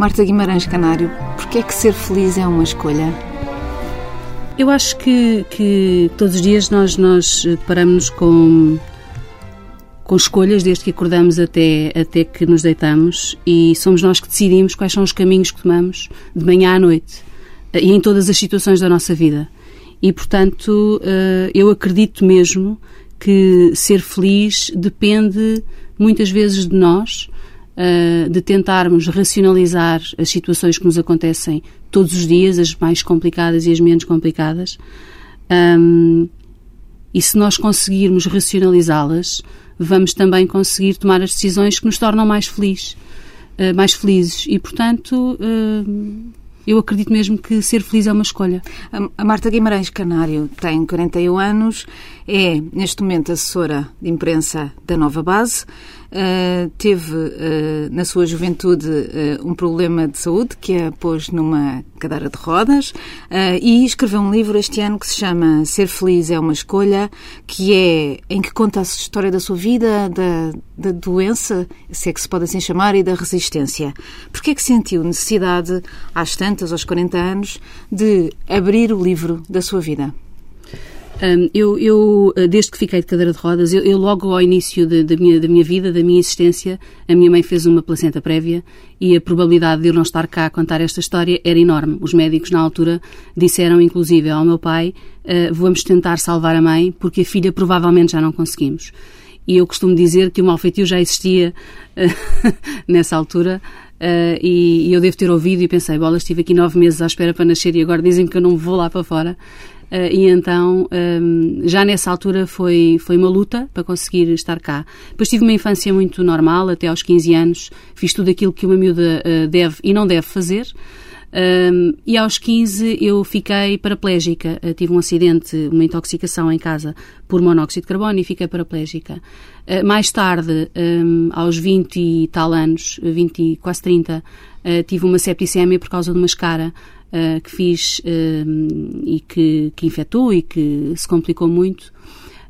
Marta Guimarães Canário, porquê é que ser feliz é uma escolha? Eu acho que, que todos os dias nós, nós deparamos com, com escolhas desde que acordamos até, até que nos deitamos e somos nós que decidimos quais são os caminhos que tomamos de manhã à noite e em todas as situações da nossa vida. E, portanto, eh, eu acredito mesmo que ser feliz depende muitas vezes de nós, uh, de tentarmos racionalizar as situações que nos acontecem todos os dias, as mais complicadas e as menos complicadas. Um, e se nós conseguirmos racionalizá-las, vamos também conseguir tomar as decisões que nos tornam mais felizes. Uh, mais felizes. E, portanto, uh, eu acredito mesmo que ser feliz é uma escolha. A Marta Guimarães Canário tem 41 anos, é neste momento assessora de imprensa da Nova Base. Uh, teve uh, na sua juventude uh, um problema de saúde que a pôs numa cadeira de rodas e escreveu um livro este ano que se chama Ser Feliz é uma Escolha, que é em que conta a história da sua vida, da, da doença, se é que se pode assim chamar, e da resistência. Porquê é que sentiu necessidade, às tantas, aos 40 anos, de abrir o livro da sua vida? Eu, eu, eh, desde que fiquei de cadeira de rodas, eu, eu logo ao início da minha, da minha vida, da minha existência, a minha mãe fez uma placenta prévia e a probabilidade de eu não estar cá a contar esta história era enorme. Os médicos, na altura, disseram, inclusive, ao meu pai: uh, vamos tentar salvar a mãe, porque a filha provavelmente já não conseguimos. E eu costumo dizer que o malfeitio já existia uh, nessa altura. Uh, e, e, eu devo ter ouvido e pensei, bola, estive aqui nove meses à espera para nascer e agora dizem que eu não vou lá para fora. Uh, e então, um, já nessa altura foi, foi uma luta para conseguir estar cá. Depois tive uma infância muito normal, até aos 15 anos, fiz tudo aquilo que uma miúda uh, deve e não deve fazer. Um, e aos 15 eu fiquei paraplégica. Uh, tive um acidente, uma intoxicação em casa por monóxido de carbono e fiquei paraplégica. Uh, mais tarde, um, aos 20 e tal anos, 20, quase 30, uh, tive uma septicemia por causa de uma escara uh, que fiz uh, e que, que infectou e que se complicou muito.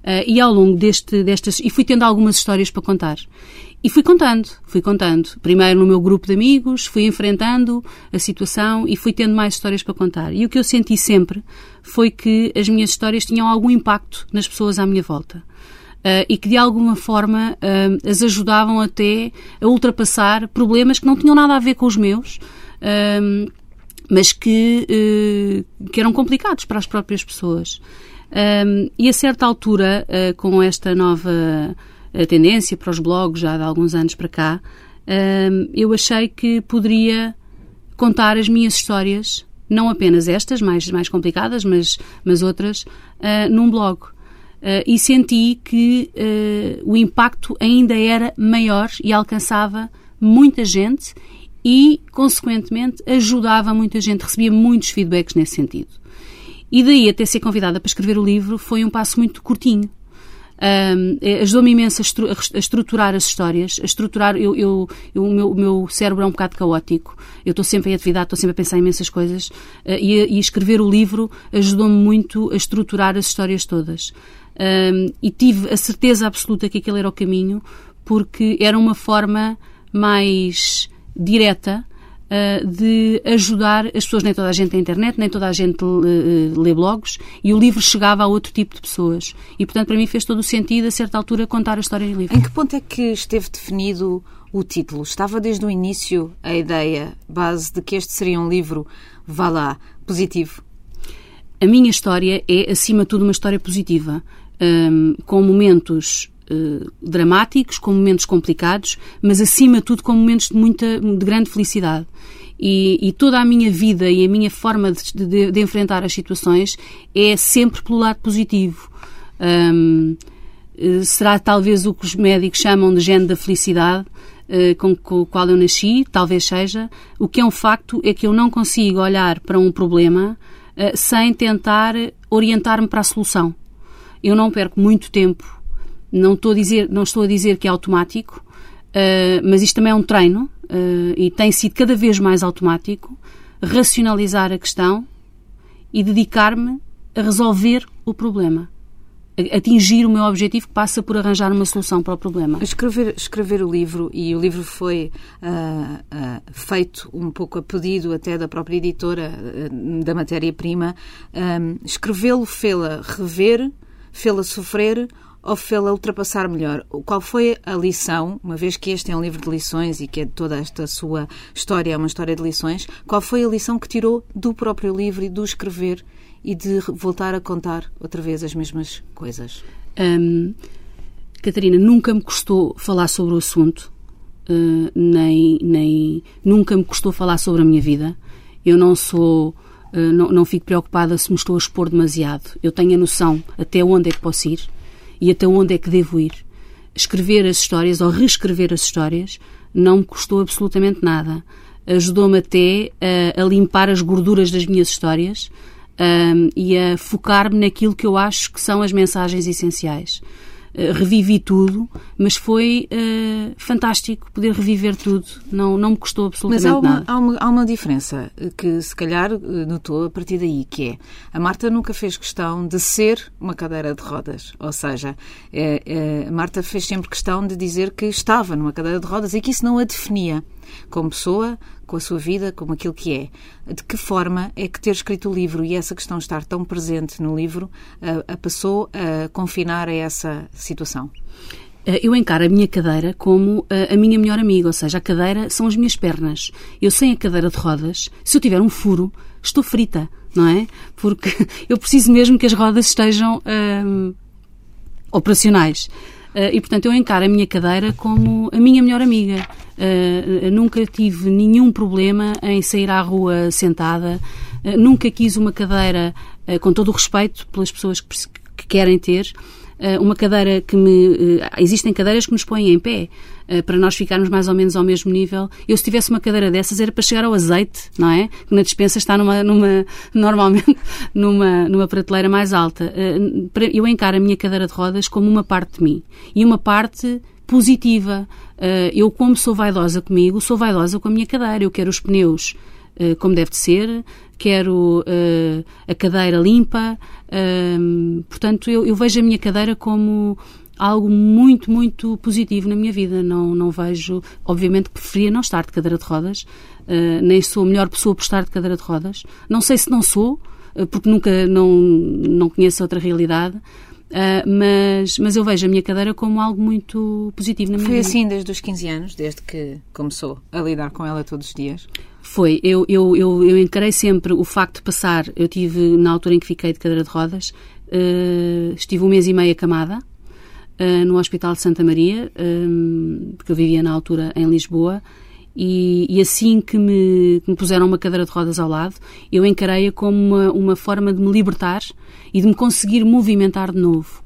Uh, e ao longo deste, destas. E fui tendo algumas histórias para contar. E fui contando, fui contando. Primeiro no meu grupo de amigos, fui enfrentando a situação e fui tendo mais histórias para contar. E o que eu senti sempre foi que as minhas histórias tinham algum impacto nas pessoas à minha volta. Uh, e que de alguma forma uh, as ajudavam até a ultrapassar problemas que não tinham nada a ver com os meus, uh, mas que, uh, que eram complicados para as próprias pessoas. E a certa altura, uh, com esta nova uh, tendência para os blogs, já de alguns anos para cá, eu achei que poderia contar as minhas histórias, não apenas estas, mais, mais complicadas, mas, mas outras, num blog. e senti que o impacto ainda era maior e alcançava muita gente e, consequentemente, ajudava muita gente, recebia muitos feedbacks nesse sentido. E daí até ser convidada para escrever o livro foi um passo muito curtinho. Um, é, Ajudou-me imenso a, estru a, estruturar as histórias, a estruturar. Eu, eu, eu o, meu, o, meu, cérebro é um bocado caótico. Eu estou sempre em atividade, estou sempre a pensar em imensas coisas. Uh, e, e, escrever o livro ajudou-me muito a estruturar as histórias todas. Um, e tive a certeza absoluta que aquele era o caminho, porque era uma forma mais direta uh, de ajudar as pessoas. Nem toda a gente tem internet, nem toda a gente uh, lê blogs e o livro chegava a outro tipo de pessoas. E, portanto, para mim fez todo o sentido, a certa altura, contar a história em livro. Em que ponto é que esteve definido o título? Estava desde o início a ideia base de que este seria um livro, vá lá, positivo? A minha história é, acima de tudo, uma história positiva, um, com momentos eh, dramáticos, com momentos complicados, mas acima de tudo com momentos de muita, de grande felicidade. E, e, toda a minha vida e a minha forma de, de, de, enfrentar as situações é sempre pelo lado positivo. Um, eh, será talvez o que os médicos chamam de gene da felicidade, uh, com, o qual eu nasci, talvez seja. O que é um facto é que eu não consigo olhar para um problema sem tentar orientar-me para a solução. Eu não perco muito tempo não estou a dizer, não estou a dizer que é automático, uh, mas isto também é um treino uh, e tem sido cada vez mais automático racionalizar a questão e dedicar-me a resolver o problema. atingir o meu objetivo que passa por arranjar uma solução para o problema. Escrever, escrever o livro, e o livro foi uh, uh, feito um pouco a pedido até da própria editora uh, da matéria-prima, um, escrevê-lo fê-la rever, fê-la sofrer ou fê-la ultrapassar melhor? Qual foi a lição, uma vez que este é um livro de lições e que é toda esta sua história é uma história de lições, qual foi a lição que tirou do próprio livro e do escrever e de voltar a contar outra vez as mesmas coisas? Um, Catarina, nunca me custou falar sobre o assunto, uh, nem, nem nunca me custou falar sobre a minha vida. Eu não sou, uh, não, não fico preocupada se me estou a expor demasiado. Eu tenho a noção até onde é que posso ir e até onde é que devo ir. Escrever as histórias ou reescrever as histórias não me custou absolutamente nada. Ajudou-me até a, a, limpar as gorduras das minhas histórias e a focar-me naquilo que eu acho que são as mensagens essenciais. Uh, revivi tudo, mas foi uh, fantástico poder reviver tudo. Não, não me custou absolutamente mas há uma, nada. Há uma, há uma diferença que se calhar notou a partir daí, que é a Marta nunca fez questão de ser uma cadeira de rodas. Ou seja, é, é, a Marta fez sempre questão de dizer que estava numa cadeira de rodas e que isso não a definia como pessoa, com a sua vida, como aquilo que é. De que forma é que ter escrito o livro e essa questão estar tão presente no livro a, a passou a confinar a essa situação? Eh, eu encaro a minha cadeira como a, a minha melhor amiga, ou seja, a cadeira são as minhas pernas. Eu sem a cadeira de rodas, se eu tiver um furo, estou frita, não é? Porque eu preciso mesmo que as rodas estejam hum, operacionais. Uh, e, portanto, eu encaro a minha cadeira como a minha melhor amiga. Uh, nunca tive nenhum problema em sair à rua sentada. Nunca quis uma cadeira, com todo o respeito pelas pessoas que, que querem ter, uma cadeira que me. existem cadeiras que nos põem em pé. Eh, para nós ficarmos mais ou menos ao mesmo nível. Eu, se tivesse uma cadeira dessas, era para chegar ao azeite, não é? Que na dispensa está numa, numa normalmente numa, numa prateleira mais alta. Eh, eu encaro a minha cadeira de rodas como uma parte de mim. E uma parte positiva. Eh, eu, como sou vaidosa comigo, sou vaidosa com a minha cadeira. Eu quero os pneus como deve de ser, quero uh, a cadeira limpa, uh, portanto eu, eu, vejo a minha cadeira como algo muito, muito positivo na minha vida. Não, não vejo, obviamente preferia não estar de cadeira de rodas, uh, nem sou a melhor pessoa por estar de cadeira de rodas. Não sei se não sou, uh, porque nunca não, não conheço outra realidade. Uh, mas, mas eu vejo a minha cadeira como algo muito positivo na minha Foi vida. assim desde os 15 anos, desde que começou a lidar com ela todos os dias? Foi. Eu, eu, eu, eu encarei sempre o facto de passar. Eu tive, na altura em que fiquei de cadeira de rodas, uh, estive um mês e meio acamada uh, no Hospital de Santa Maria, um, porque eu vivia na altura em Lisboa, e, e assim que me, que me, puseram uma cadeira de rodas ao lado, eu encarei-a como uma, uma, forma de me libertar e de me conseguir movimentar de novo.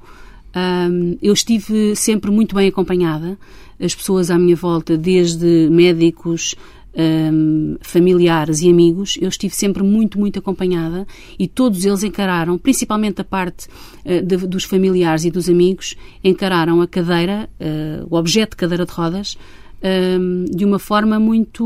Um, eu estive sempre muito bem acompanhada, as pessoas à minha volta, desde médicos, um, familiares e amigos, eu estive sempre muito, muito acompanhada e todos eles encararam, principalmente a parte uh, de, dos familiares e dos amigos, encararam a cadeira, uh, o objeto de cadeira de rodas, um, de uma forma muito.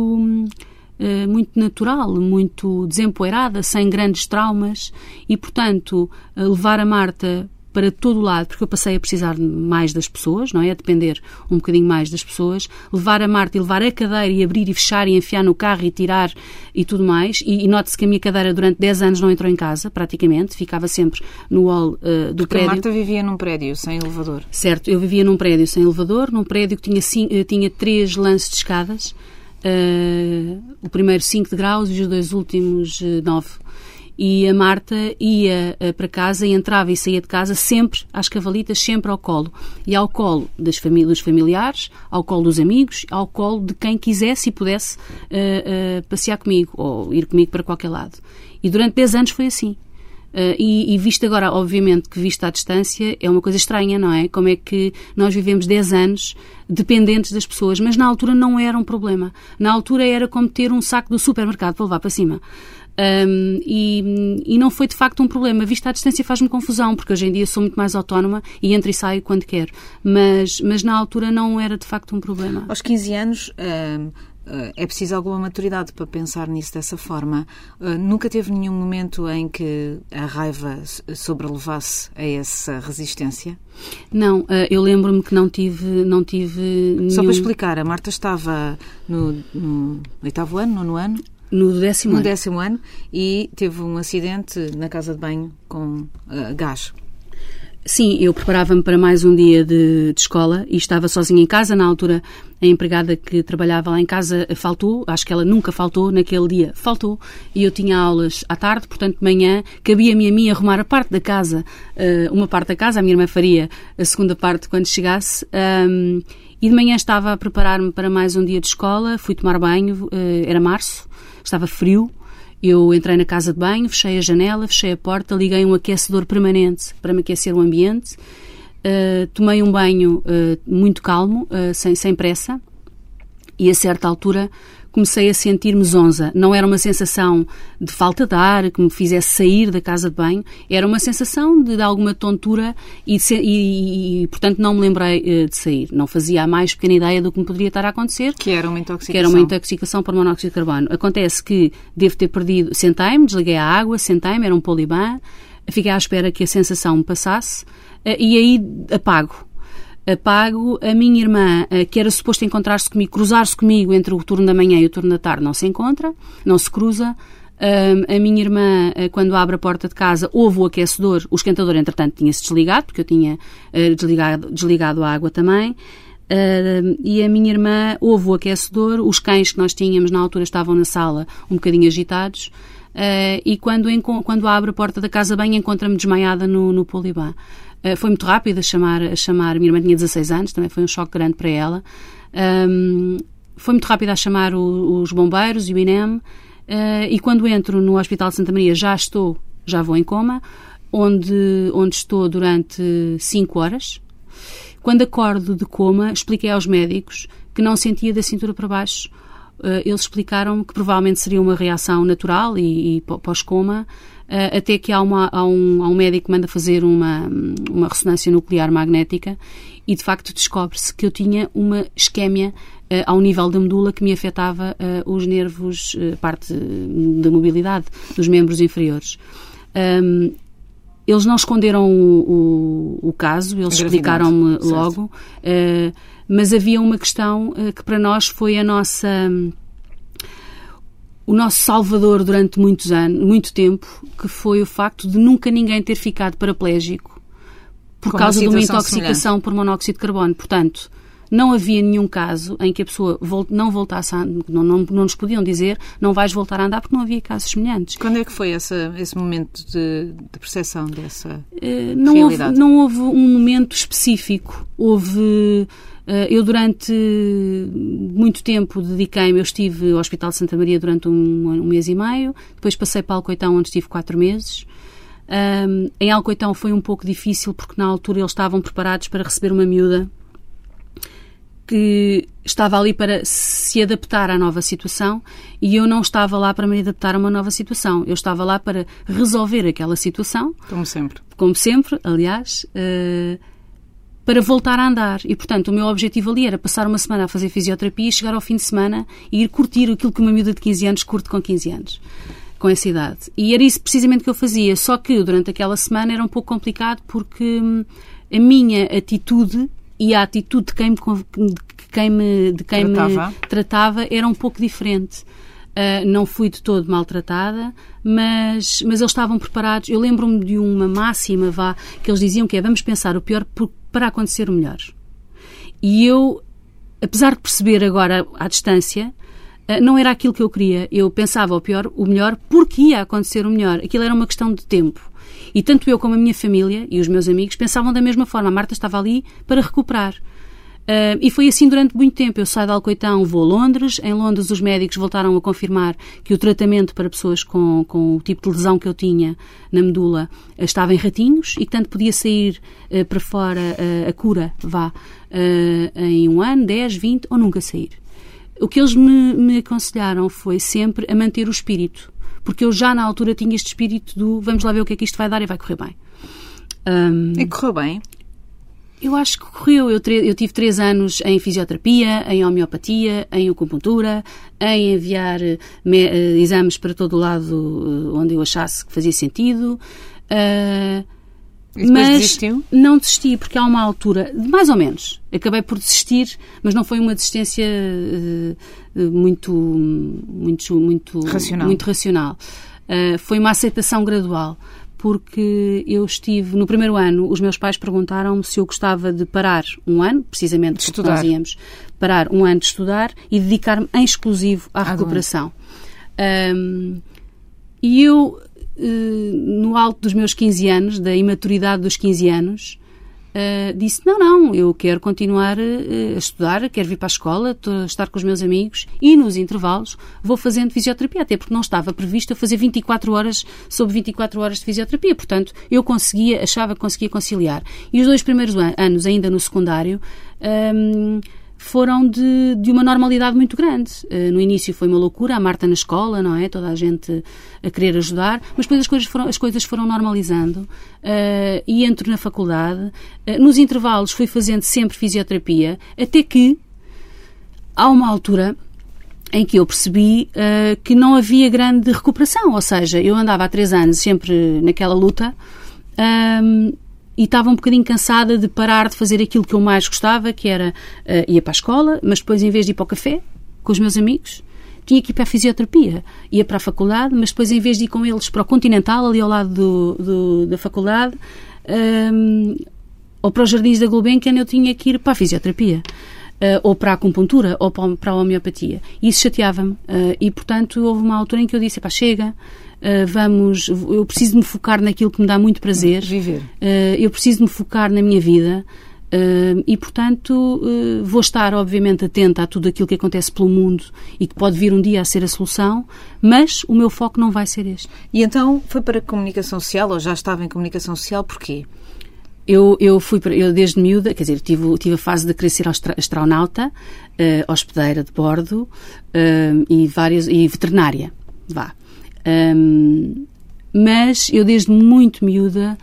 Uh, muito natural, muito desempoeirada, sem grandes traumas e, portanto, levar a Marta para todo o lado, porque eu passei a precisar mais das pessoas, não é? A depender um bocadinho mais das pessoas. Levar a Marta e levar a cadeira e abrir e fechar e enfiar no carro e tirar e tudo mais. E, e note-se que a minha cadeira durante 10 anos não entrou em casa, praticamente. Ficava sempre no hall uh, do porque prédio. a Marta vivia num prédio sem elevador. Certo, eu vivia num prédio sem elevador, num prédio que tinha, cinco, tinha três lances de escadas. Uh, o primeiro 5 degraus e os dois últimos 9. Uh, e a Marta ia uh, para casa e entrava e saía de casa sempre às cavalitas, sempre ao colo. E ao colo das famí dos familiares, ao colo dos amigos, ao colo de quem quisesse e pudesse uh, uh, passear comigo ou ir comigo para qualquer lado. E durante 10 anos foi assim. Uh, e, e, visto agora, obviamente, que visto à distância, é uma coisa estranha, não é? Como é que nós vivemos 10 anos dependentes das pessoas, mas na altura não era um problema. Na altura era como ter um saco do supermercado para levar para cima. Um, e, e, não foi de facto um problema. Vista à distância faz-me confusão, porque hoje em dia sou muito mais autónoma e entro e saio quando quero. Mas, mas na altura não era de facto um problema. Aos 15 anos. Um é preciso alguma maturidade para pensar nisso dessa forma. Nunca teve nenhum momento em que a raiva sobrelevasse a essa resistência? Não, eu lembro-me que não tive, não tive nenhum... Só para explicar, a Marta estava no, no oitavo ano, nono ano? No décimo no ano. décimo ano e teve um acidente na casa de banho com uh, gás. Sim, eu preparava-me para mais um dia de, de, escola e estava sozinha em casa. Na altura, a empregada que trabalhava lá em casa faltou, acho que ela nunca faltou, naquele dia faltou, e eu tinha aulas à tarde, portanto, de manhã cabia-me a mim arrumar a parte da casa, uh, uma parte da casa, a minha irmã faria a segunda parte quando chegasse. Um, e de manhã estava a preparar-me para mais um dia de escola, fui tomar banho, uh, era março, estava frio, eu entrei na casa de banho, fechei a janela, fechei a porta, liguei um aquecedor permanente para me aquecer o ambiente. Uh, tomei um banho uh, muito calmo, sem, sem pressa, e a certa altura comecei a sentir-me zonza. Não era uma sensação de falta de ar que me fizesse sair da casa de banho, era uma sensação de, de alguma tontura e, e, e, portanto, não me lembrei uh, de sair. Não fazia a mais pequena ideia do que me poderia estar a acontecer. Que era uma intoxicação. Que era uma intoxicação por monóxido de carbono. Acontece que devo ter perdido. Sentei-me, desliguei a água, sentei-me, era um poliban, fiquei à espera que a sensação me passasse uh, e aí apago apago. A minha irmã, eh, que era suposto encontrar-se comigo, cruzar-se comigo entre o turno da manhã e o turno da tarde, não se encontra, não se cruza. a minha irmã, eh, quando abre a porta de casa, houve o aquecedor, o esquentador, entretanto, tinha-se desligado, porque eu tinha eh, desligado, desligado a água também. E a minha irmã houve o aquecedor, os cães que nós tínhamos na altura estavam na sala um bocadinho agitados, uh, e quando, quando abre a porta da casa bem encontra-me desmaiada no, no. Uh, foi muito rápido a chamar, a chamar. Minha irmã tinha 16 anos, também foi um choque grande para ela. Um, foi muito rápido a chamar o, os bombeiros e o INEM. Uh, e quando entro no Hospital de Santa Maria, já estou, já vou em coma, onde, onde estou durante 5 horas. Quando acordo de coma, expliquei aos médicos que não sentia da cintura para baixo. Uh, eles explicaram que provavelmente seria uma reação natural e, e pós-coma, até que há, uma, há, um, há um médico que manda fazer uma, uma ressonância nuclear magnética e de facto descobre-se que eu tinha uma isquémia uh, ao nível da medula que me afetava uh, os nervos, uh, parte da mobilidade dos membros inferiores. Um, eles não esconderam o, o, o caso, eles explicaram-me logo, mas havia uma questão que para nós foi a nossa o nosso salvador durante muitos anos, muito tempo, que foi o facto de nunca ninguém ter ficado paraplégico por Com causa de uma intoxicação semelhante. por monóxido de carbono. Portanto, não havia nenhum caso em que a pessoa não voltasse a não, não, não nos podiam dizer não vais voltar a andar porque não havia casos semelhantes. Quando é que foi essa, esse momento de, de percepção dessa uh, não realidade? Houve, não houve um momento específico. Houve eh, eu, durante muito tempo, dediquei-me. Eu estive no Hospital de Santa Maria durante um, um, mês e meio, depois passei para Alcoitão, onde estive quatro meses. Um, em Alcoitão foi um pouco difícil porque na altura eles estavam preparados para receber uma miúda que estava ali para se adaptar à nova situação e eu não estava lá para me adaptar a uma nova situação. Eu estava lá para resolver aquela situação. Como sempre. Como sempre, aliás. Uh, para voltar a andar. E, portanto, o meu objetivo ali era passar uma semana a fazer fisioterapia e chegar ao fim de semana e ir curtir aquilo que uma miúda de 15 anos curte com 15 anos. Com essa idade. E era isso precisamente que eu fazia. Só que durante aquela semana era um pouco complicado porque hum, a minha atitude e a atitude de quem me, de quem me, de quem tratava. me tratava era um pouco diferente. Uh, não fui de todo maltratada, mas, mas eles estavam preparados. Eu lembro-me de uma máxima vá, que eles diziam que é vamos pensar o pior para acontecer o melhor. E eu, apesar de perceber agora à distância, eh, não era aquilo que eu queria. Eu pensava o pior, o melhor, porque ia acontecer o melhor. Aquilo era uma questão de tempo. E tanto eu como a minha família e os meus amigos pensavam da mesma forma. A Marta estava ali para recuperar. Uh, e foi assim durante muito tempo. Eu saio de Alcoitão, vou a Londres. Em Londres, os médicos voltaram a confirmar que o tratamento para pessoas com, com o tipo de lesão que eu tinha na medula uh, estava em ratinhos e que tanto podia sair uh, para fora a cura, vá, em um ano, 10, 20 ou nunca sair. O que eles me, me aconselharam foi sempre a manter o espírito, porque eu já na altura tinha este espírito do vamos lá ver o que é que isto vai dar e vai correr bem. Um, e correu bem? Eu acho que correu. Eu, eu, tive três anos em fisioterapia, em homeopatia, em acupuntura, em enviar me, uh, exames para todo o lado uh, onde eu achasse que fazia sentido. Uh, mas desistiu? não desisti, porque há uma altura, mais ou menos, acabei por desistir, mas não foi uma desistência muito, muito, muito racional. Muito racional. foi uma aceitação gradual porque eu estive no primeiro ano, os meus pais perguntaram-me se eu gostava de parar um ano, precisamente de estudar. nós íamos parar um ano de estudar e dedicar-me em exclusivo à, recuperação. Um, e eu, no alto dos meus 15 anos, da imaturidade dos 15 anos, Uh, disse: Não, não, eu quero continuar uh, a estudar, quero vir para a escola, estar com os meus amigos e nos intervalos vou fazendo fisioterapia, até porque não estava previsto eu fazer 24 horas sobre 24 horas de fisioterapia. Portanto, eu conseguia, achava que conseguia conciliar. E os dois primeiros an anos, ainda no secundário, um, foram de, de uma normalidade muito grande. Uh, no início foi uma loucura, a Marta na escola, não é? Toda a gente a querer ajudar, mas depois as coisas foram, as coisas foram normalizando uh, e entro na faculdade. Uh, nos intervalos fui fazendo sempre fisioterapia, até que há uma altura em que eu percebi que não havia grande recuperação, ou seja, eu andava há três anos sempre naquela luta e estava um bocadinho cansada de parar de fazer aquilo que eu mais gostava, que era uh, ir para a escola, mas depois, em vez de ir para o café com os meus amigos, tinha que ir para a fisioterapia. Ia para a faculdade, mas depois, em vez de ir com eles para o Continental, ali ao lado do, do, da faculdade, um, ehm, ou para os Jardins da Gulbenkian, eu tinha que ir para a fisioterapia. Uh, ou para a acupuntura, ou para a homeopatia. E isso chateava-me. Uh, e, portanto, houve uma altura em que eu disse, pá, chega, Uh, vamos, eu preciso me focar naquilo que me dá muito prazer. Viver. Uh, eu preciso me focar na minha vida. Uh, e, portanto, vou estar, obviamente, atenta a tudo aquilo que acontece pelo mundo e que pode vir um dia a ser a solução, mas o meu foco não vai ser este. E então foi para a comunicação social, ou já estava em comunicação social, porquê? Eu, eu fui, eu desde miúda, quer dizer, tive, tive a fase de querer ser astronauta, hospedeira de bordo e, várias, e veterinária, vá. Um, mas eu, desde muito miúda,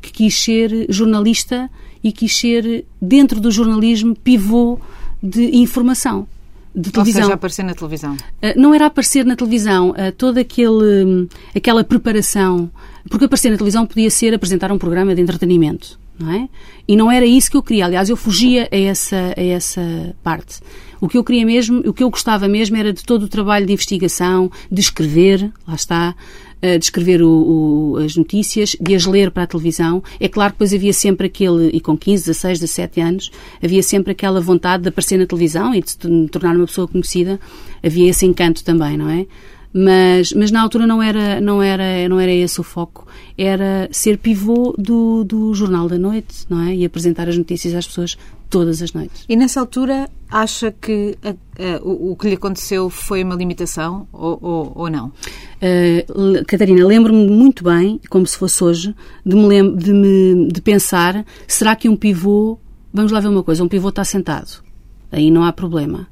que quis ser jornalista e quis ser, dentro do jornalismo, pivô de informação. De televisão. Ou seja, aparecer na televisão. Uh, não era aparecer na televisão, uh, toda aquele, aquela preparação. Porque aparecer na televisão podia ser apresentar um programa de entretenimento, não é? E não era isso que eu queria. Aliás, eu fugia a essa, a essa parte. O que eu queria mesmo, o que eu gostava mesmo era de todo o trabalho de investigação, de escrever, lá está, eh, de escrever o, o, as notícias, de as ler para a televisão. É claro que depois havia sempre aquele, e com 15, 16, 17 anos, havia sempre aquela vontade de aparecer na televisão e de me tornar uma pessoa conhecida. Havia esse encanto também, não é? Mas, mas na altura não era, não, era, não era esse o foco. Era ser pivô do, do Jornal da Noite, não é? E apresentar as notícias às pessoas todas as noites. E nessa altura acha que a, a, o, o, que lhe aconteceu foi uma limitação ou, ou, ou não? Uh, Catarina, lembro-me muito bem, como se fosse hoje, de me, de me de pensar: será que um pivô. Vamos lá ver uma coisa: um pivô está sentado, aí não há problema.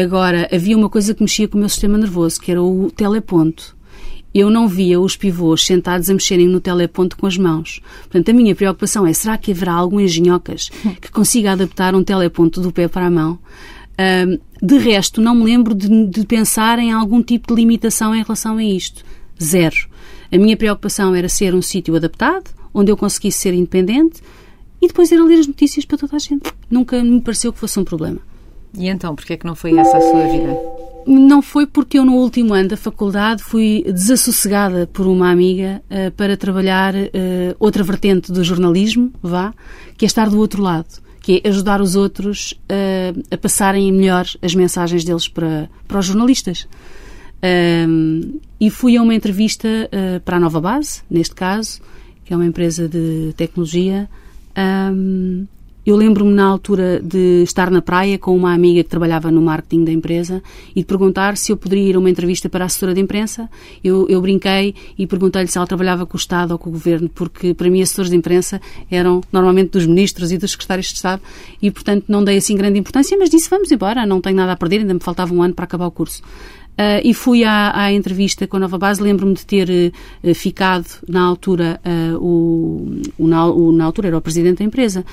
Agora, havia uma coisa que mexia com o meu sistema nervoso, que era o teleponto eu não via os pivôs sentados a mexerem no teleponto com as mãos. Portanto, a minha preocupação é, será que haverá algum engenhocas que consiga adaptar um teleponto do pé para a mão? de resto, não me lembro de, de pensar em algum tipo de limitação em relação a isto. Zero. A minha preocupação era ser um sítio adaptado, onde eu conseguisse ser independente e depois era ler as notícias para toda a gente. Nunca me pareceu que fosse um problema. E então, porquê é que não foi essa a sua vida? Não foi porque eu, no último ano da faculdade, fui desassossegada por uma amiga uh, para trabalhar uh, outra vertente do jornalismo, vá, que é estar do outro lado, que é ajudar os outros uh, a passarem melhor as mensagens deles para, para os jornalistas. e fui a uma entrevista para a Nova Base, neste caso, que é uma empresa de tecnologia, um, eu lembro-me na altura de estar na praia com uma amiga que trabalhava no marketing da empresa e de perguntar se eu poderia ir a uma entrevista para a assessora de imprensa. Eu, eu brinquei e perguntei-lhe se ela trabalhava com o Estado ou com o Governo, porque para mim assessores de imprensa eram normalmente dos ministros e dos secretários de Estado e, portanto, não dei assim grande importância, mas disse vamos embora, não tenho nada a perder, ainda me faltava um ano para acabar o curso. Uh, e fui à, à, entrevista com a Nova Base. Lembro-me de ter uh, ficado na altura, uh, o, o, na, o, na, altura era o presidente da empresa,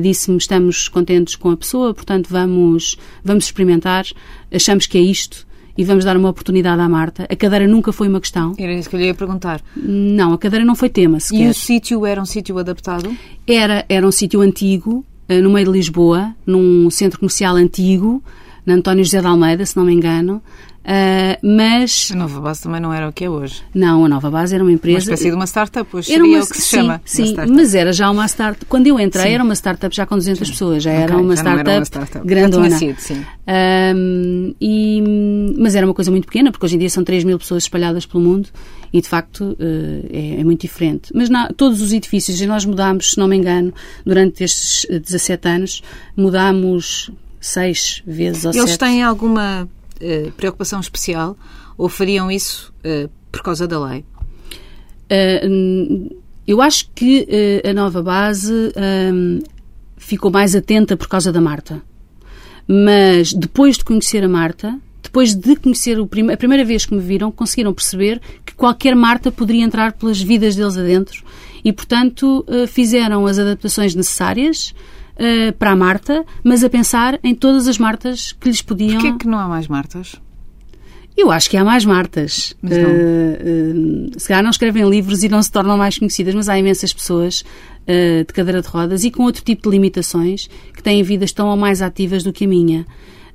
disse-me: estamos contentes com a pessoa, portanto vamos, vamos experimentar, achamos que é isto e vamos dar uma oportunidade à Marta. A cadeira nunca foi uma questão. Era isso que eu lhe ia perguntar. Não, a cadeira não foi tema sequer. E o sítio era um sítio adaptado? Era, era um sítio antigo, no meio de Lisboa, num centro comercial antigo, na António José de Almeida, se não me engano. Uh, mas... A Nova Base também não era o que é hoje. Não, a Nova Base era uma empresa... Uma espécie de uma startup, hoje era seria uma, o que se sim, chama. Sim, mas era já uma startup. Quando eu entrei sim. era uma startup já com 200 sim. pessoas, já, okay, era, uma já startup era uma startup grandona. Sido, sim. Um, e, mas era uma coisa muito pequena, porque hoje em dia são 3 mil pessoas espalhadas pelo mundo e de facto uh, é, é, muito diferente. Mas na, todos os edifícios, e nós mudámos, se não me engano, durante estes 17 anos, mudámos seis vezes ou Eles sete. têm alguma uh, preocupação especial ou fariam isso uh, por causa da lei? Uh, eu acho que a nova base um, ficou mais atenta por causa da Marta. Mas depois de conhecer a Marta, depois de conhecer prim a primeira vez que me viram, conseguiram perceber que qualquer Marta poderia entrar pelas vidas deles adentro e, portanto, fizeram as adaptações necessárias uh, para a Marta, mas a pensar em todas as Martas que lhes podiam. Porquê que não há mais Martas? Eu acho que há mais Martas. Mas não. Uh, uh, se calhar não escrevem livros e não se tornam mais conhecidas, mas há imensas pessoas uh, de cadeira de rodas e com outro tipo de limitações que têm vidas tão ou mais ativas do que a minha.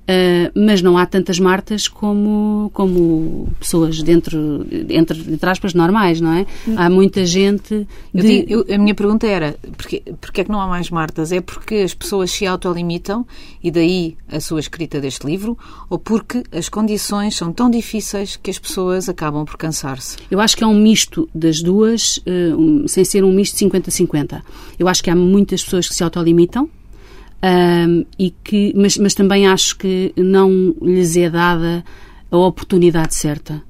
Uh, mas não há tantas Martas como, como pessoas dentro, entre, entre aspas, normais, não é? Há muita gente. De... Eu, eu, a minha pergunta era: porque, porque é que não há mais Martas? É porque as pessoas se autolimitam e daí a sua escrita deste livro? Ou porque as condições são tão difíceis que as pessoas acabam por cansar-se? Eu acho que é um misto das duas, uh, um, sem ser um misto 50-50. Eu acho que há muitas pessoas que se autolimitam um, e que, mas, mas também acho que não lhes é dada a oportunidade certa.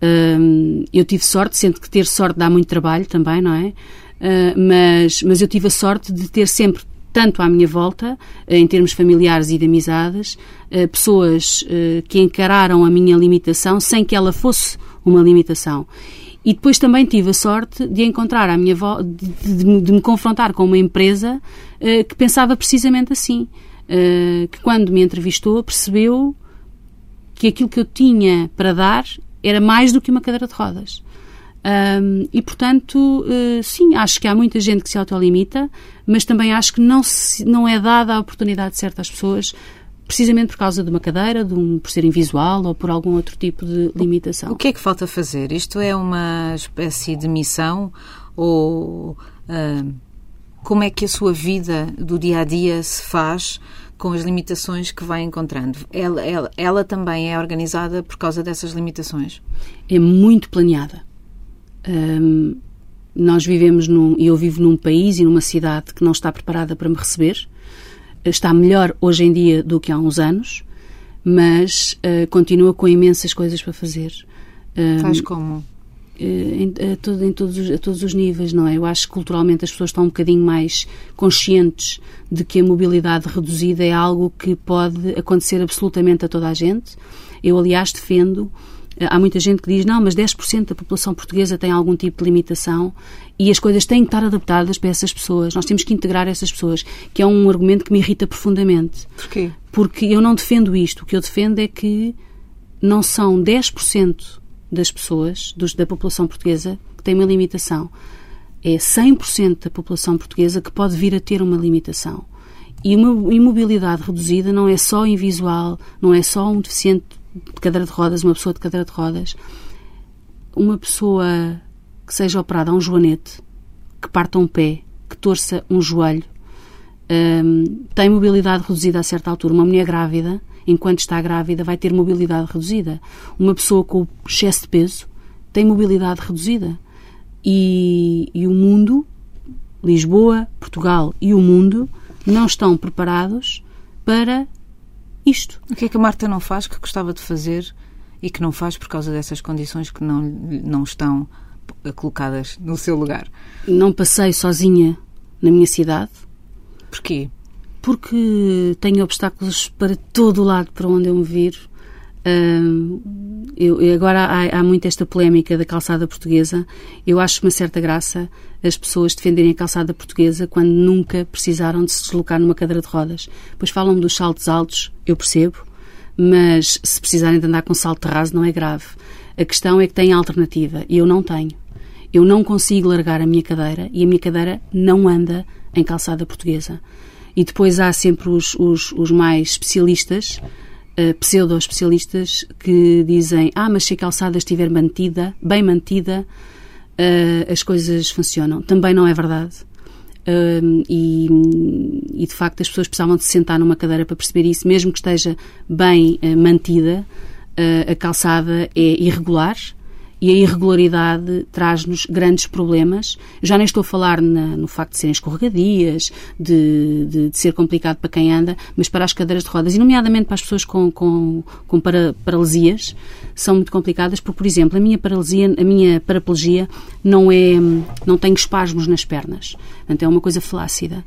Um, eu tive sorte, sendo que ter sorte dá muito trabalho também, não é? Uh, mas, mas eu tive a sorte de ter sempre, tanto à minha volta, uh, em termos familiares e de amizades, uh, pessoas que encararam a minha limitação sem que ela fosse uma limitação. E depois também tive a sorte de encontrar a minha volta, de, de, de, me confrontar com uma empresa uh, que pensava precisamente assim. Uh, que quando me entrevistou percebeu que aquilo que eu tinha para dar era mais do que uma cadeira de rodas. Um, e, portanto, uh, sim, acho que há muita gente que se autolimita, mas também acho que não, se, não é dada a oportunidade certa às pessoas precisamente por causa de uma cadeira, de um, por ser invisual ou por algum outro tipo de limitação. O que é que falta fazer? Isto é uma espécie de missão ou uh, como é que a sua vida do dia a dia se faz com as limitações que vai encontrando? Ela, ela, ela também é organizada por causa dessas limitações? É muito planeada. Um, nós vivemos num, eu vivo num país e numa cidade que não está preparada para me receber está melhor hoje em dia do que há uns anos, mas uh, continua com imensas coisas para fazer. Uh, Faz como? Uh, em, a, todo, em todos os, a todos os níveis, não é? Eu acho que culturalmente as pessoas estão um bocadinho mais conscientes de que a mobilidade reduzida é algo que pode acontecer absolutamente a toda a gente. Eu, aliás, defendo Há muita gente que diz, não, mas 10% da população portuguesa tem algum tipo de limitação e as coisas têm que estar adaptadas para essas pessoas. Nós temos que integrar essas pessoas, que é um argumento que me irrita profundamente. Porquê? Porque eu não defendo isto. O que eu defendo é que não são 10% das pessoas, dos, da população portuguesa, que têm uma limitação. É 100% da população portuguesa que pode vir a ter uma limitação. E uma imobilidade reduzida não é só invisual, não é só um deficiente de cadeira de rodas, uma pessoa de cadeira de rodas, uma pessoa que seja operada a um joanete, que parta um pé, que torça um joelho, um, tem mobilidade reduzida a certa altura. Uma mulher grávida, enquanto está grávida, vai ter mobilidade reduzida. Uma pessoa com excesso de peso tem mobilidade reduzida. E, e o mundo, Lisboa, Portugal e o mundo, não estão preparados para isto. O que é que a Marta não faz que gostava de fazer e que não faz por causa dessas condições que não, não estão colocadas no seu lugar? Não passei sozinha na minha cidade. Porquê? Porque tenho obstáculos para todo o lado para onde eu me viro. Eu, agora há, há muito esta polémica da calçada portuguesa. Eu acho uma certa graça as pessoas defenderem a calçada portuguesa quando nunca precisaram de se deslocar numa cadeira de rodas. Pois falam dos saltos altos, eu percebo, mas se precisarem de andar com salto raso não é grave. A questão é que têm alternativa e eu não tenho. Eu não consigo largar a minha cadeira e a minha cadeira não anda em calçada portuguesa. E depois há sempre os, os, os mais especialistas, uh, pseudo-especialistas, que dizem: Ah, mas se a calçada estiver mantida, bem mantida, uh, as coisas funcionam. Também não é verdade. Uh, e, e, de facto as pessoas precisavam de se sentar numa cadeira para perceber isso, mesmo que esteja bem uh, mantida, a calçada é irregular, e a irregularidade traz-nos grandes problemas. Já nem estou a falar na, no facto de serem escorregadias, de, de, de, ser complicado para quem anda, mas para as cadeiras de rodas, e nomeadamente para as pessoas com, com, com para, paralisias, são muito complicadas, porque, por exemplo, a minha paralisia, a minha paraplegia não é, não tem espasmos nas pernas. Portanto, é uma coisa flácida.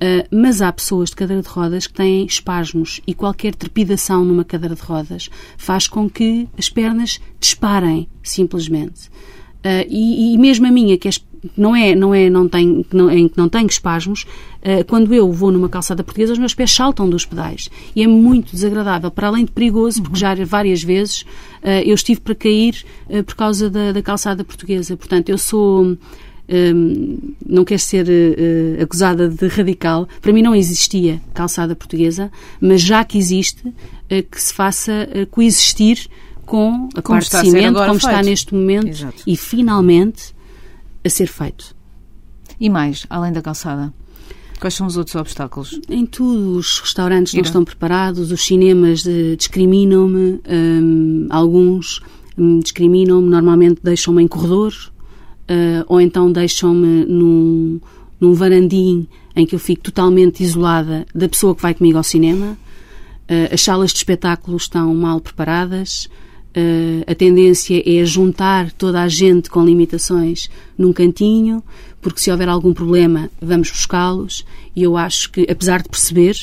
Uh, mas há pessoas de cadeira de rodas que têm espasmos e qualquer trepidação numa cadeira de rodas faz com que as pernas disparem, simplesmente. Uh, e, e, mesmo a minha, que é, não é, não é, não tem, não, em que não tenho espasmos, uh, quando eu vou numa calçada portuguesa, os meus pés saltam dos pedais. E é muito desagradável, para além de perigoso, porque já várias vezes eu estive para cair por causa da, da calçada portuguesa. Portanto, eu sou um, não quero ser uh, acusada de radical, para mim não existia calçada portuguesa, mas já que existe, uh, que se faça uh, coexistir com a como parte de cimento, como feito. está neste momento, Exato. e finalmente a ser feito. E mais, além da calçada? Quais são os outros obstáculos? Em tudo. Os restaurantes não estão preparados, os cinemas discriminam-me, um, alguns um, discriminam-me, normalmente deixam-me em corredores, uh, ou então deixam-me num, num varandim em que eu fico totalmente isolada da pessoa que vai comigo ao cinema. Uh, as salas de espetáculos estão mal preparadas. Uh, a tendência é juntar toda a gente com limitações num cantinho, porque se houver algum problema, vamos buscá-los. E eu acho que, apesar de perceber,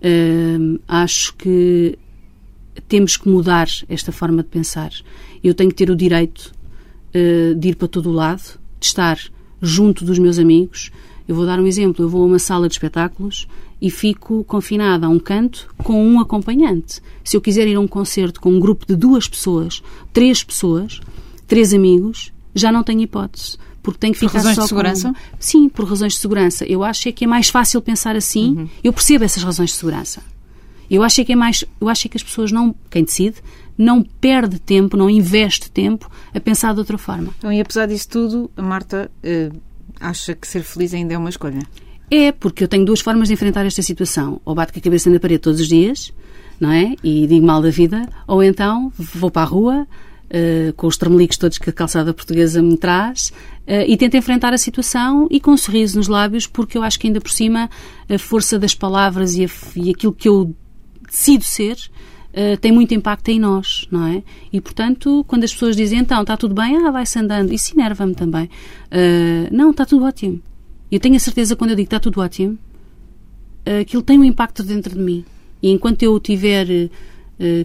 uh, acho que temos que mudar esta forma de pensar. Eu tenho que ter o direito de ir para todo o lado, de estar junto dos meus amigos. Eu vou dar um exemplo. Eu vou a uma sala de espetáculos e fico confinada a um canto com um acompanhante. Se eu quiser ir a um concerto com um grupo de duas pessoas, três pessoas, três amigos, já não tenho hipótese. Porque tenho que ficar por razões de segurança? Com... Sim, por razões de segurança. Eu acho é que é mais fácil pensar assim. Uhum. Eu percebo essas razões de segurança. Eu acho é que é mais, eu acho é que as pessoas não, quem decide, não perde tempo, não investe tempo a pensar de outra forma. Então, e apesar disso tudo, a Marta uh, acha que ser feliz ainda é uma escolha? É, porque eu tenho duas formas de enfrentar esta situação. Ou bato com a cabeça na parede todos os dias, não é? E digo mal da vida, ou então vou para a rua, Uh, com os tremelicos todos que a calçada portuguesa me traz, uh, e tento enfrentar a situação e com um sorriso nos lábios, porque eu acho que ainda por cima a força das palavras e, a, e aquilo que eu decido ser uh, tem muito impacto em nós, não é? E, portanto, quando as pessoas dizem, então, está tudo bem, ah, vai-se andando, isso enerva-me também. Uh, não, está tudo ótimo. Eu tenho a certeza, quando eu digo está tudo ótimo, uh, aquilo tem um impacto dentro de mim. E enquanto eu tiver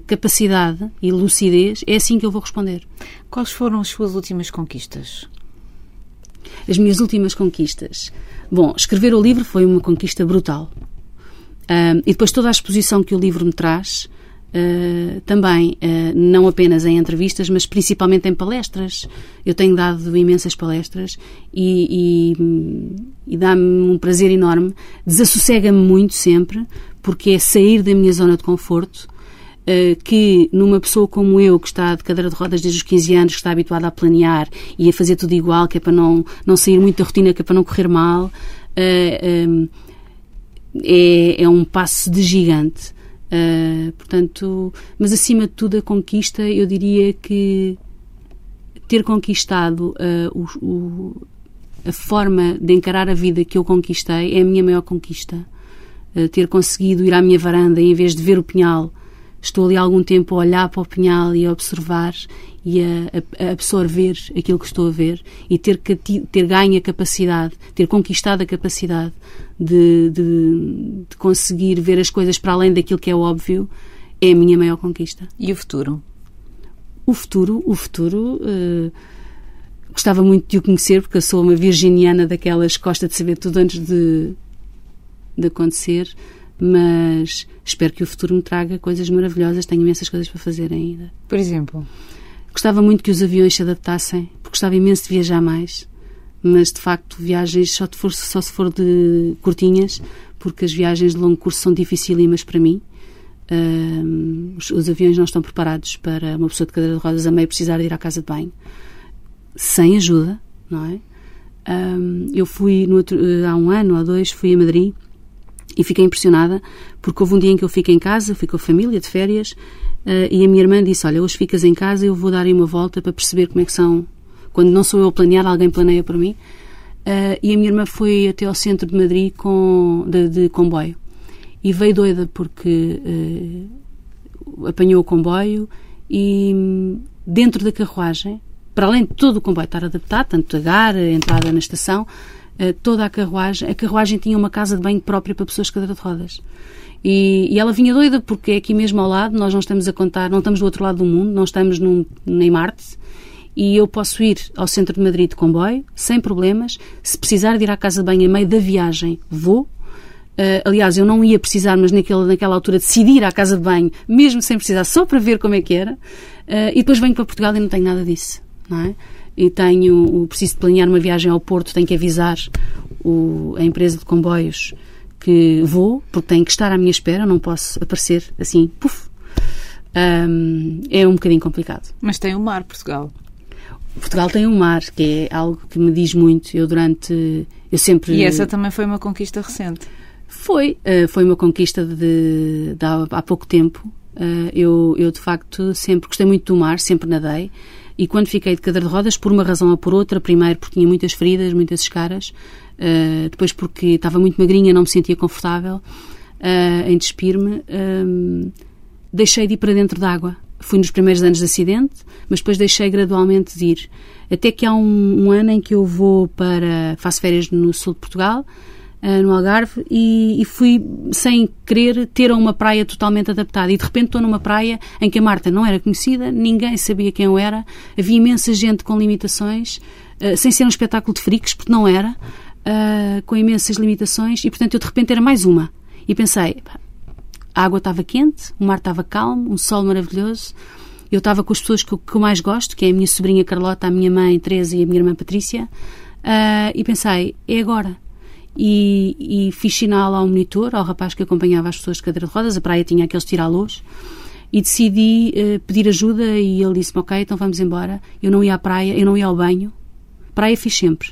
capacidade e lucidez, é assim que eu vou responder. Quais foram as suas últimas conquistas? As minhas últimas conquistas. Bom, escrever o livro foi uma conquista brutal. E depois toda a exposição que o livro me traz, Uh, também, uh, não apenas em entrevistas, mas principalmente em palestras. Eu tenho dado imensas palestras e, e, e dá-me um prazer enorme. Desassossega-me muito sempre, porque é sair da minha zona de conforto. Uh, que numa pessoa como eu, que está de cadeira de rodas desde os 15 anos, que está habituada a planear e a fazer tudo igual, que é para não, não sair muito da rotina, que é para não correr mal, é, é um passo de gigante. Uh, portanto, mas acima de tudo a conquista, eu diria que ter conquistado uh, o, o, a forma de encarar a vida que eu conquistei é a minha maior conquista. Uh, ter conseguido ir à minha varanda em vez de ver o pinhal, estou ali algum tempo a olhar para o pinhal e a observar e a, a absorver aquilo que estou a ver e ter, ter ganho a capacidade, ter conquistado a capacidade de, de, de, conseguir ver as coisas para além daquilo que é óbvio, é a minha maior conquista. E o futuro? O futuro, o futuro. Uh, gostava muito de o conhecer porque eu sou uma virginiana daquelas que gosta de saber tudo antes de, de acontecer, mas espero que o futuro me traga coisas maravilhosas. Tenho imensas coisas para fazer ainda. Por exemplo? Gostava muito que os aviões se adaptassem, porque gostava imenso de viajar mais, mas de facto viagens só, for, só se for de curtinhas, porque as viagens de longo curso são dificílimas para mim. Os, os, aviões não estão preparados para uma pessoa de cadeira de rodas a meio precisar de ir à casa de banho sem ajuda, não é? Eu fui outro, há um ano, há dois, fui a Madrid e fiquei impressionada porque houve um dia em que eu fiquei em casa, fui com a família de férias e a minha irmã disse: Olha, hoje ficas em casa, eu vou dar aí uma volta para perceber como é que são. Quando não sou eu a planear, alguém planeia por mim. Uh, e a minha irmã foi até ao centro de Madrid com, de, de comboio e veio doida porque uh, apanhou o comboio e dentro da carruagem, para além de todo o comboio estar adaptado, tanto a gar, a entrada na estação, toda a carruagem, a carruagem tinha uma casa de banho própria para pessoas de cadeira de rodas. E, e, ela vinha doida porque é aqui mesmo ao lado, nós não estamos a contar, não estamos do outro lado do mundo, não estamos num, em Marte, e eu posso ir ao centro de Madrid de comboio, sem problemas. Se precisar de ir à casa de banho a meio da viagem, vou. Uh, aliás, eu não ia precisar, mas naquele, naquela altura decidi ir à casa de banho, mesmo sem precisar, só para ver como é que era. Uh, e depois venho para Portugal e não tenho nada disso. Não é? E tenho, preciso de planear uma viagem ao Porto, tenho que avisar o, a empresa de comboios que vou, porque tenho que estar à minha espera, não posso aparecer assim, puf. Um, é um bocadinho complicado. Mas tem o mar, Portugal. Portugal tem um mar, que é algo que me diz muito. Eu durante. Eu sempre. E essa também foi uma conquista recente. Foi. Uh, foi uma conquista de, de há, há, pouco tempo. Uh, eu, eu, de facto, sempre gostei muito do mar, sempre nadei. E quando fiquei de cadeira de rodas, por uma razão ou por outra, primeiro porque tinha muitas feridas, muitas escaras, uh, depois porque estava muito magrinha, não me sentia confortável em despir-me, deixei de ir para dentro d'água fui nos primeiros anos de acidente, mas depois deixei gradualmente de ir. Até que há um, um ano em que eu vou para. faço férias no sul de Portugal, uh, no Algarve, e, e, fui, sem querer, ter uma praia totalmente adaptada. E de repente estou numa praia em que a Marta não era conhecida, ninguém sabia quem eu era, havia imensa gente com limitações, uh, sem ser um espetáculo de freaks, porque não era, uh, com imensas limitações, e portanto eu de repente era mais uma. E pensei, a água estava quente, o mar estava calmo, um sol maravilhoso. Eu estava com as pessoas que, que eu mais gosto, que é a minha sobrinha Carlota, a minha mãe Teresa e a minha irmã Patrícia, uh, e pensei, é agora. E, e, fiz sinal ao monitor, ao rapaz que acompanhava as pessoas de cadeira de rodas, a praia tinha aqueles tirá-los, e decidi uh, pedir ajuda e ele disse-me, ok, então vamos embora. Eu não ia à praia, eu não ia ao banho. Praia fiz sempre.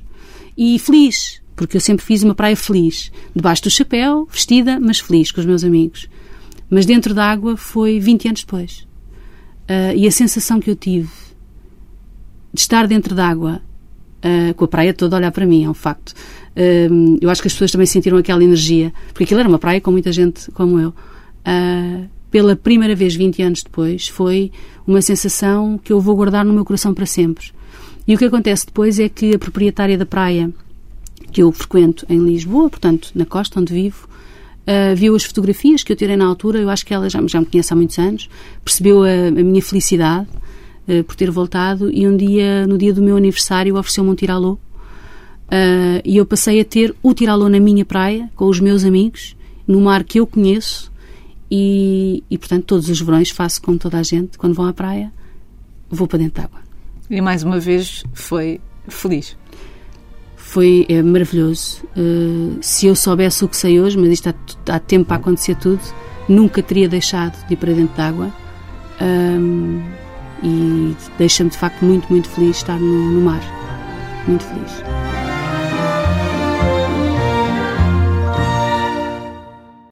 E feliz, porque eu sempre fiz uma praia feliz. Debaixo do chapéu, vestida, mas feliz com os meus amigos. Mas dentro da água foi 20 anos depois. Uh, e a sensação que eu tive de estar dentro da água, uh, com a praia toda a olhar para mim, é um facto. Uh, eu acho que as pessoas também sentiram aquela energia, porque aquilo era uma praia com muita gente como eu. pela primeira vez, 20 anos depois, foi uma sensação que eu vou guardar no meu coração para sempre. E o que acontece depois é que a proprietária da praia que eu frequento em Lisboa, portanto, na costa onde vivo, uh, viu as fotografias que eu tirei na altura, eu acho que ela já, já me conhece há muitos anos, percebeu a, a minha felicidade uh, por ter voltado e um dia, no dia do meu aniversário, ofereceu-me um tiralô. Uh, e eu passei a ter o tiralô na minha praia, com os meus amigos, no mar que eu conheço, e, e portanto todos os verões faço como toda a gente, quando vão à praia, vou para dentro de água. E mais uma vez foi feliz foi é, maravilhoso. Uh, se eu soubesse o que sei hoje, mas isto há, há tempo para acontecer tudo, nunca teria deixado de ir para dentro d'água. Um, e deixa-me de facto muito, muito feliz estar no, no mar. Muito feliz.